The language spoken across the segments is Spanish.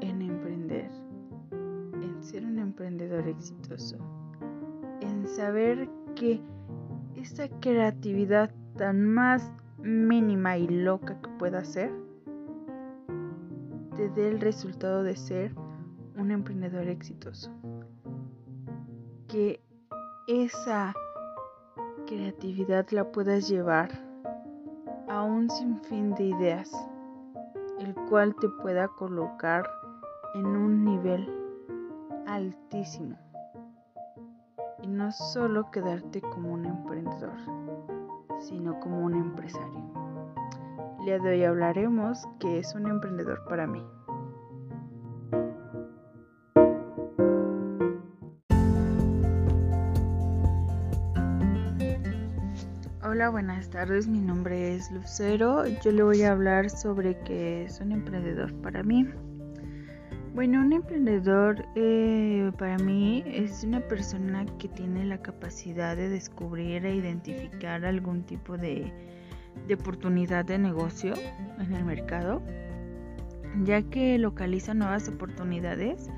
en emprender, en ser un emprendedor exitoso, en saber que esa creatividad tan más mínima y loca que pueda ser, te dé el resultado de ser un emprendedor exitoso. Que esa creatividad la puedas llevar a un sinfín de ideas, el cual te pueda colocar en un nivel altísimo. Y no solo quedarte como un emprendedor, sino como un empresario. Día de hablaremos que es un emprendedor para mí. Hola, buenas tardes. Mi nombre es Lucero. Yo le voy a hablar sobre qué es un emprendedor para mí. Bueno, un emprendedor eh, para mí es una persona que tiene la capacidad de descubrir e identificar algún tipo de, de oportunidad de negocio en el mercado, ya que localiza nuevas oportunidades,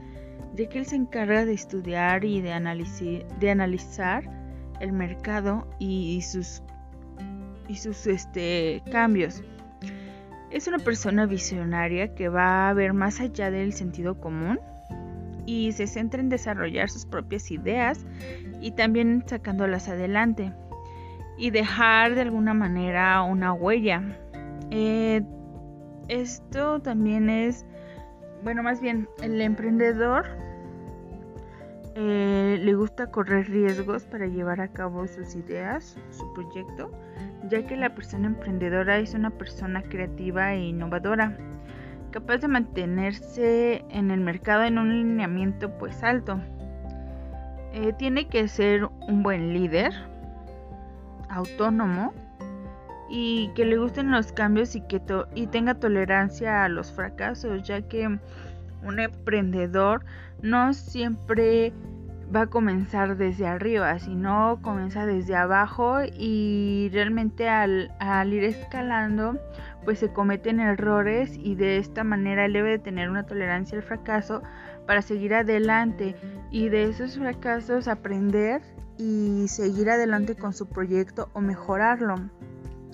ya que él se encarga de estudiar y de, de analizar el mercado y sus y sus este, cambios. Es una persona visionaria que va a ver más allá del sentido común y se centra en desarrollar sus propias ideas y también sacándolas adelante y dejar de alguna manera una huella. Eh, esto también es, bueno, más bien el emprendedor eh, le gusta correr riesgos para llevar a cabo sus ideas, su proyecto ya que la persona emprendedora es una persona creativa e innovadora, capaz de mantenerse en el mercado en un lineamiento pues alto. Eh, tiene que ser un buen líder, autónomo y que le gusten los cambios y que y tenga tolerancia a los fracasos, ya que un emprendedor no siempre va a comenzar desde arriba, sino comienza desde abajo y realmente al, ir escalando pues se cometen errores y de esta manera él debe de tener una tolerancia al fracaso para seguir adelante y de esos fracasos aprender y seguir adelante con su proyecto o mejorarlo.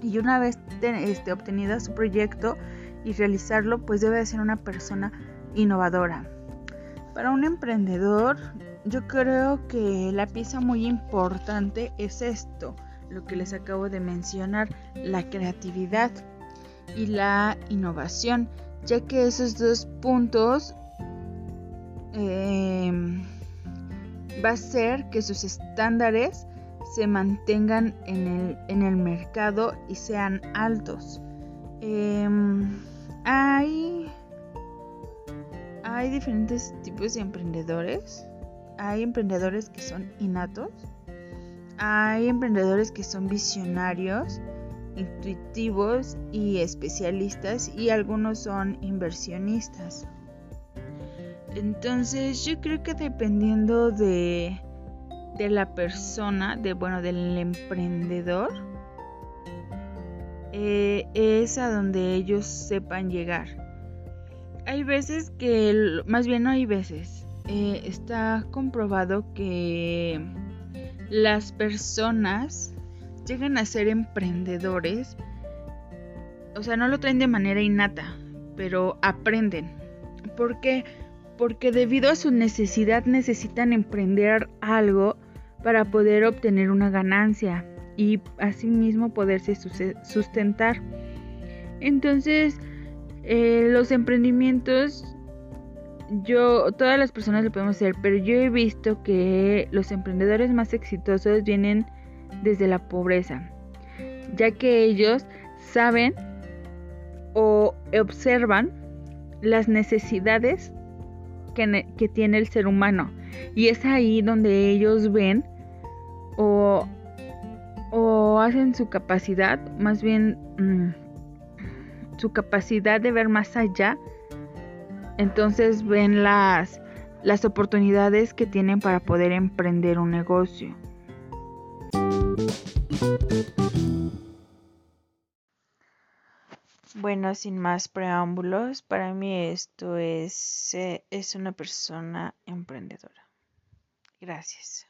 Y una vez este, obtenida su proyecto y realizarlo pues debe de ser una persona innovadora. Para un emprendedor yo creo que la pieza muy importante es esto, lo que les acabo de mencionar, la creatividad y la innovación, ya que esos dos puntos em, va a ser que sus estándares se mantengan en el, mercado y sean altos. Em, hay, hay diferentes tipos de emprendedores hay emprendedores que son innatos, hay emprendedores que son visionarios, intuitivos y especialistas y algunos son inversionistas. Entonces yo creo que dependiendo de, de la persona, de bueno, del emprendedor, eh, es a donde ellos sepan llegar. Hay veces que, más bien no hay veces, eh, está comprobado que las personas llegan a ser emprendedores, o sea, no lo traen de manera innata, pero aprenden. ¿Por qué? Porque debido a su necesidad necesitan emprender algo para poder obtener una ganancia y asimismo poderse sustentar. Entonces, eh, los emprendimientos yo, todas las personas lo podemos hacer, pero yo he visto que los emprendedores más exitosos vienen desde la pobreza, ya que ellos saben o observan las necesidades que, tiene el ser humano. Y es ahí donde ellos ven o, o hacen su capacidad, más bien mm, su capacidad de ver más allá entonces ven las, las oportunidades que tienen para poder emprender un negocio. Bueno, sin más preámbulos, para mí esto es, eh, es una persona emprendedora. Gracias.